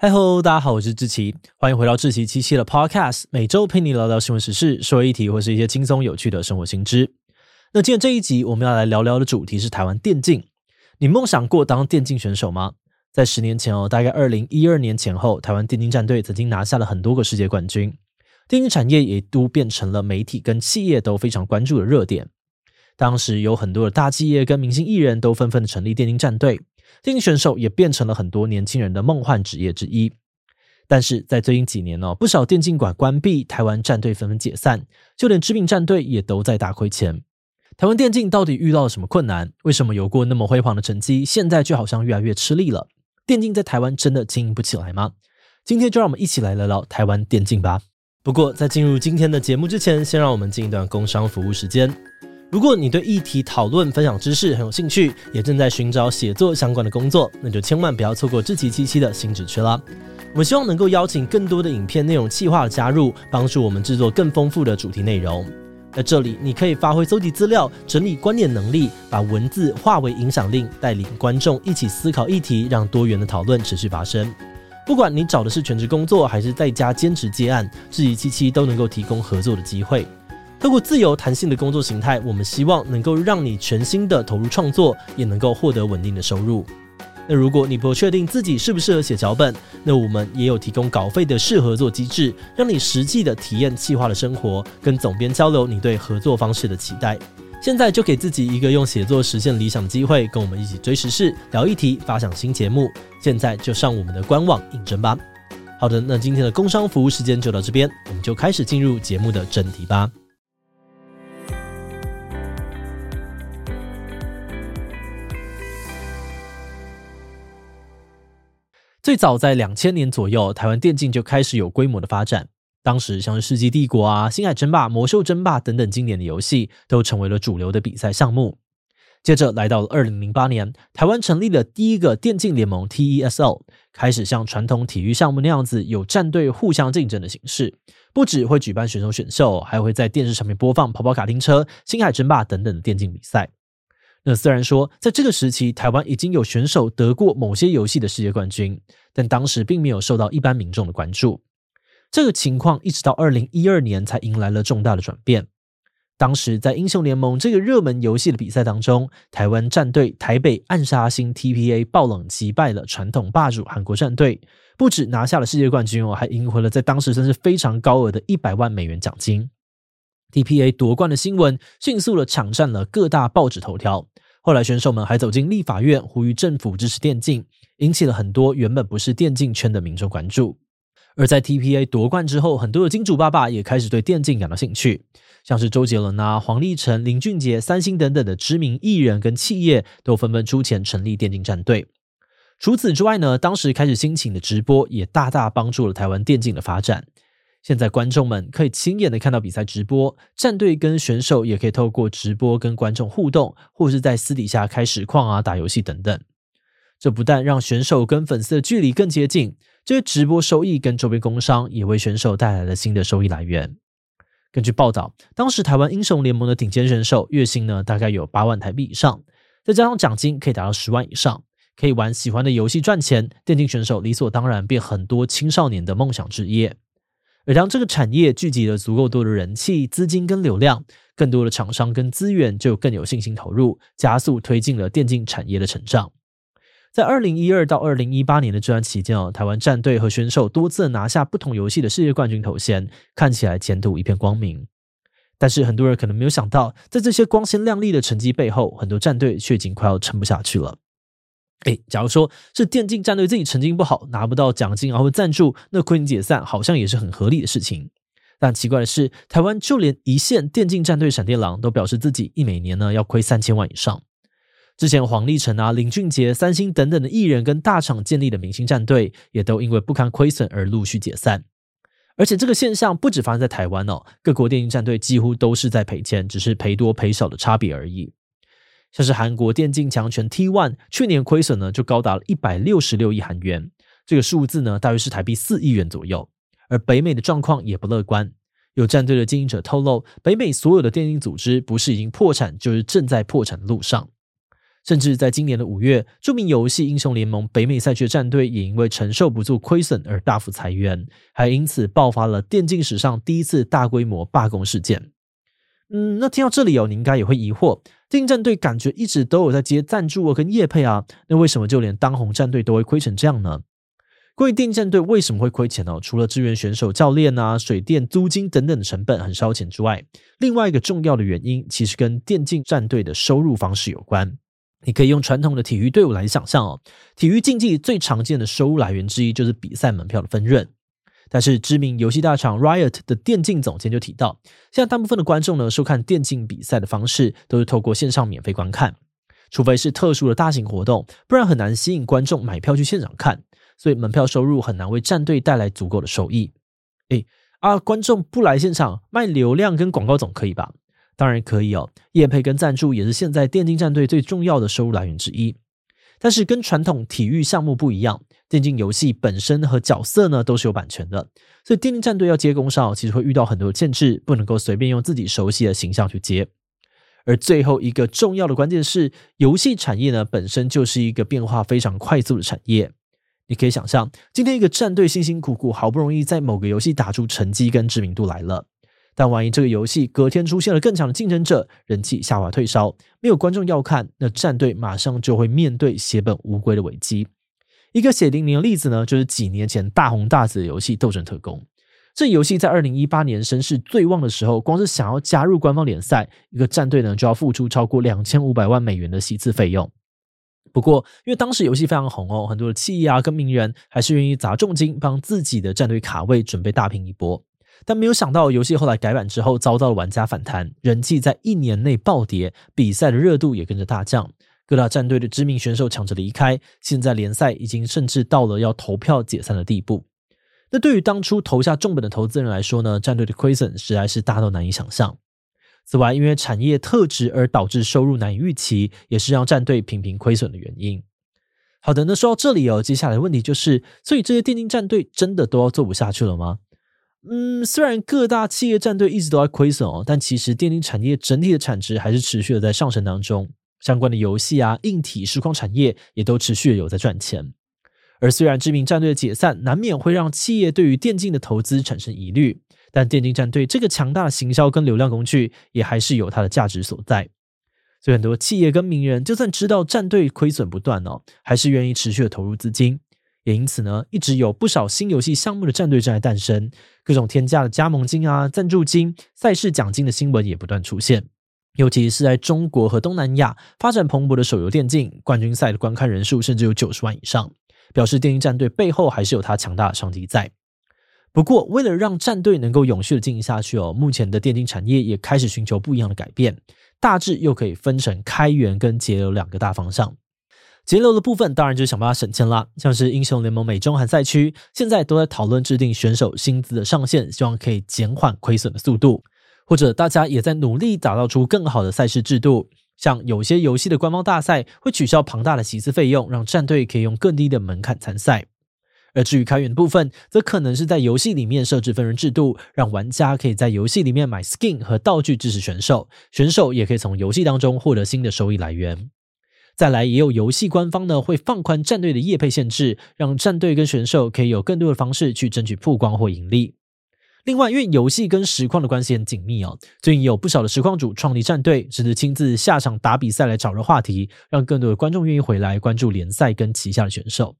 嗨吼，大家好，我是志奇，欢迎回到志奇七七的 Podcast，每周陪你聊聊新闻时事、社会议题或是一些轻松有趣的生活新知。那今天这一集我们要来聊聊的主题是台湾电竞。你梦想过当电竞选手吗？在十年前哦，大概二零一二年前后，台湾电竞战队曾经拿下了很多个世界冠军，电竞产业也都变成了媒体跟企业都非常关注的热点。当时有很多的大企业跟明星艺人都纷纷的成立电竞战队。电竞选手也变成了很多年轻人的梦幻职业之一，但是在最近几年呢、不少电竞馆关闭，台湾战队纷纷解散，就连知名战队也都在大亏钱。台湾电竞到底遇到了什么困难？为什么有过那么辉煌的成绩，现在却好像越来越吃力了？电竞在台湾真的经营不起来吗？今天就让我们一起来聊聊台湾电竞吧。不过在进入今天的节目之前，先让我们进一段工商服务时间。如果你对议题讨论、分享知识很有兴趣，也正在寻找写作相关的工作，那就千万不要错过志祺七七的新职缺啦！我们希望能够邀请更多的影片内容企划的加入，帮助我们制作更丰富的主题内容。在这里，你可以发挥搜集资料、整理观念能力，把文字化为影响力，带领观众一起思考议题，让多元的讨论持续发生。不管你找的是全职工作，还是在家兼职接案，志祺七七都能够提供合作的机会。透过自由弹性的工作形态，我们希望能够让你全心的投入创作，也能够获得稳定的收入。那如果你不确定自己适不适合写脚本，那我们也有提供稿费的试合作机制，让你实际的体验企划的生活，跟总编交流你对合作方式的期待。现在就给自己一个用写作实现理想的机会，跟我们一起追时事、聊议题、发想新节目。现在就上我们的官网应征吧。好的，那今天的工商服务时间就到这边，我们就开始进入节目的正题吧。最早在两千年左右，台湾电竞就开始有规模的发展。当时像是《世纪帝国》啊、《星海争霸》、《魔兽争霸》等等经典的游戏，都成为了主流的比赛项目。接着来到了二零零八年，台湾成立了第一个电竞联盟 TESL，开始像传统体育项目那样子，有战队互相竞争的形式。不只会举办选手选秀，还会在电视上面播放跑跑卡丁车、《星海争霸》等等的电竞比赛。那虽然说，在这个时期，台湾已经有选手得过某些游戏的世界冠军，但当时并没有受到一般民众的关注。这个情况一直到二零一二年才迎来了重大的转变。当时在英雄联盟这个热门游戏的比赛当中，台湾战队台北暗杀星 TPA 爆冷击败了传统霸主韩国战队，不止拿下了世界冠军哦，还赢回了在当时算是非常高额的一百万美元奖金。TPA 夺冠的新闻迅速的抢占了各大报纸头条，后来选手们还走进立法院呼吁政府支持电竞，引起了很多原本不是电竞圈的民众关注。而在 TPA 夺冠之后，很多的金主爸爸也开始对电竞感到兴趣，像是周杰伦啊、黄立成、林俊杰、三星等等的知名艺人跟企业都纷纷出钱成立电竞战队。除此之外呢，当时开始兴起的直播也大大帮助了台湾电竞的发展。现在观众们可以亲眼的看到比赛直播，战队跟选手也可以透过直播跟观众互动，或是在私底下开实况啊、打游戏等等。这不但让选手跟粉丝的距离更接近，这些直播收益跟周边工商也为选手带来了新的收益来源。根据报道，当时台湾英雄联盟的顶尖选手月薪呢大概有八万台币以上，再加上奖金可以达到十万以上，可以玩喜欢的游戏赚钱。电竞选手理所当然变很多青少年的梦想职业。而当这个产业聚集了足够多的人气、资金跟流量，更多的厂商跟资源就更有信心投入，加速推进了电竞产业的成长。在二零一二到二零一八年的这段期间哦，台湾战队和选手多次拿下不同游戏的世界冠军头衔，看起来前途一片光明。但是很多人可能没有想到，在这些光鲜亮丽的成绩背后，很多战队却已经快要撑不下去了。诶，假如说是电竞战队自己成绩不好，拿不到奖金啊或赞助，那亏你解散好像也是很合理的事情。但奇怪的是，台湾就连一线电竞战队闪电狼都表示自己一每年呢要亏三千万以上。之前黄立成啊、林俊杰、三星等等的艺人跟大厂建立的明星战队，也都因为不堪亏损而陆续解散。而且这个现象不止发生在台湾哦，各国电竞战队几乎都是在赔钱，只是赔多赔少的差别而已。像是韩国电竞强权 T1，去年亏损呢就高达了一百六十六亿韩元，这个数字呢大约是台币四亿元左右。而北美的状况也不乐观，有战队的经营者透露，北美所有的电竞组织不是已经破产，就是正在破产的路上。甚至在今年的五月，著名游戏英雄联盟北美赛区的战队也因为承受不住亏损而大幅裁员，还因此爆发了电竞史上第一次大规模罢工事件。嗯，那听到这里哦，你应该也会疑惑，电竞战队感觉一直都有在接赞助啊跟业配啊，那为什么就连当红战队都会亏成这样呢？关于电竞战队为什么会亏钱呢？除了支援选手、教练啊、水电、租金等等的成本很烧钱之外，另外一个重要的原因其实跟电竞战队的收入方式有关。你可以用传统的体育队伍来想象哦，体育竞技最常见的收入来源之一就是比赛门票的分润。但是知名游戏大厂 Riot 的电竞总监就提到，现在大部分的观众呢，收看电竞比赛的方式都是透过线上免费观看，除非是特殊的大型活动，不然很难吸引观众买票去现场看，所以门票收入很难为战队带来足够的收益。诶，啊，观众不来现场卖流量跟广告总可以吧？当然可以哦，业配跟赞助也是现在电竞战队最重要的收入来源之一。但是跟传统体育项目不一样，电竞游戏本身和角色呢都是有版权的，所以电竞战队要接工商，其实会遇到很多限制，不能够随便用自己熟悉的形象去接。而最后一个重要的关键是，游戏产业呢本身就是一个变化非常快速的产业。你可以想象，今天一个战队辛辛苦苦，好不容易在某个游戏打出成绩跟知名度来了。但万一这个游戏隔天出现了更强的竞争者，人气下滑退烧，没有观众要看，那战队马上就会面对血本无归的危机。一个血淋淋的例子呢，就是几年前大红大紫的游戏《斗阵特工》。这游戏在二零一八年声势最旺的时候，光是想要加入官方联赛，一个战队呢就要付出超过两千五百万美元的席次费用。不过，因为当时游戏非常红哦，很多的企业啊跟名人还是愿意砸重金帮自己的战队卡位，准备大拼一波。但没有想到，游戏后来改版之后，遭到了玩家反弹，人气在一年内暴跌，比赛的热度也跟着大降。各大战队的知名选手抢着离开，现在联赛已经甚至到了要投票解散的地步。那对于当初投下重本的投资人来说呢，战队的亏损实在是大到难以想象。此外，因为产业特质而导致收入难以预期，也是让战队频频亏损的原因。好的，那说到这里哦，接下来的问题就是，所以这些电竞战队真的都要做不下去了吗？嗯，虽然各大企业战队一直都在亏损哦，但其实电竞产业整体的产值还是持续的在上升当中。相关的游戏啊、硬体、实况产业也都持续有在赚钱。而虽然知名战队的解散难免会让企业对于电竞的投资产生疑虑，但电竞战队这个强大的行销跟流量工具也还是有它的价值所在。所以很多企业跟名人就算知道战队亏损不断哦，还是愿意持续的投入资金。也因此呢，一直有不少新游戏项目的战队正在诞生，各种天价的加盟金啊、赞助金、赛事奖金的新闻也不断出现。尤其是在中国和东南亚发展蓬勃的手游电竞，冠军赛的观看人数甚至有九十万以上，表示电竞战队背后还是有它强大的商机在。不过，为了让战队能够永续的经营下去哦，目前的电竞产业也开始寻求不一样的改变，大致又可以分成开源跟节流两个大方向。节流的部分当然就是想办法省钱啦，像是英雄联盟美中韩赛区现在都在讨论制定选手薪资的上限，希望可以减缓亏损的速度，或者大家也在努力打造出更好的赛事制度，像有些游戏的官方大赛会取消庞大的席次费用，让战队可以用更低的门槛参赛。而至于开源的部分，则可能是在游戏里面设置分润制度，让玩家可以在游戏里面买 skin 和道具支持选手，选手也可以从游戏当中获得新的收益来源。再来，也有游戏官方呢会放宽战队的业配限制，让战队跟选手可以有更多的方式去争取曝光或盈利。另外，因为游戏跟实况的关系很紧密哦，最近有不少的实况主创立战队，甚至亲自下场打比赛来炒热话题，让更多的观众愿意回来关注联赛跟旗下的选手。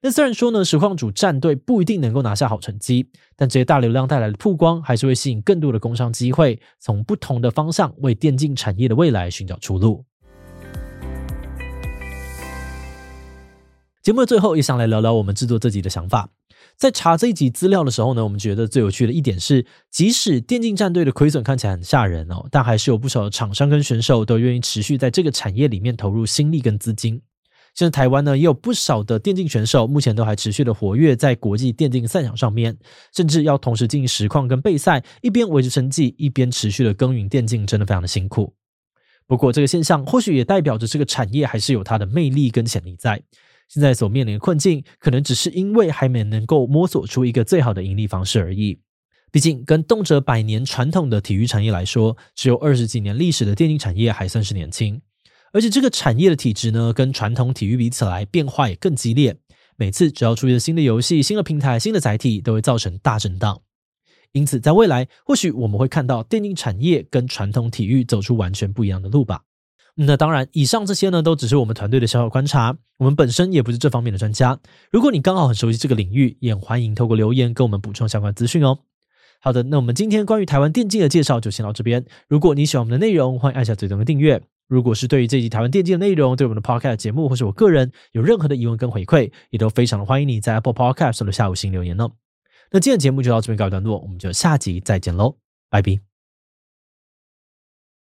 那虽然说呢，实况主战队不一定能够拿下好成绩，但这些大流量带来的曝光，还是会吸引更多的工商机会，从不同的方向为电竞产业的未来寻找出路。节目的最后，也想来聊聊我们制作这集的想法。在查这一集资料的时候呢，我们觉得最有趣的一点是，即使电竞战队的亏损看起来很吓人哦，但还是有不少的厂商跟选手都愿意持续在这个产业里面投入心力跟资金。现在台湾呢，也有不少的电竞选手目前都还持续的活跃在国际电竞赛场上面，甚至要同时进行实况跟备赛，一边维持生计，一边持续的耕耘电竞，真的非常的辛苦。不过这个现象或许也代表着这个产业还是有它的魅力跟潜力在。现在所面临的困境，可能只是因为还没能够摸索出一个最好的盈利方式而已。毕竟，跟动辄百年传统的体育产业来说，只有二十几年历史的电竞产业还算是年轻。而且这个产业的体质呢，跟传统体育比起来，变化也更激烈。每次只要出现新的游戏、新的平台、新的载体，都会造成大震荡。因此，在未来，或许我们会看到电竞产业跟传统体育走出完全不一样的路吧。那当然，以上这些呢，都只是我们团队的小小观察，我们本身也不是这方面的专家。如果你刚好很熟悉这个领域，也欢迎透过留言跟我们补充相关资讯哦。好的，那我们今天关于台湾电竞的介绍就先到这边。如果你喜欢我们的内容，欢迎按下最终的订阅。如果是对于这集台湾电竞的内容，对我们的 Podcast 节目或是我个人有任何的疑问跟回馈，也都非常的欢迎你在 Apple Podcast 留下五星留言哦。那今天的节目就到这边告一段落，我们就下集再见喽，拜拜。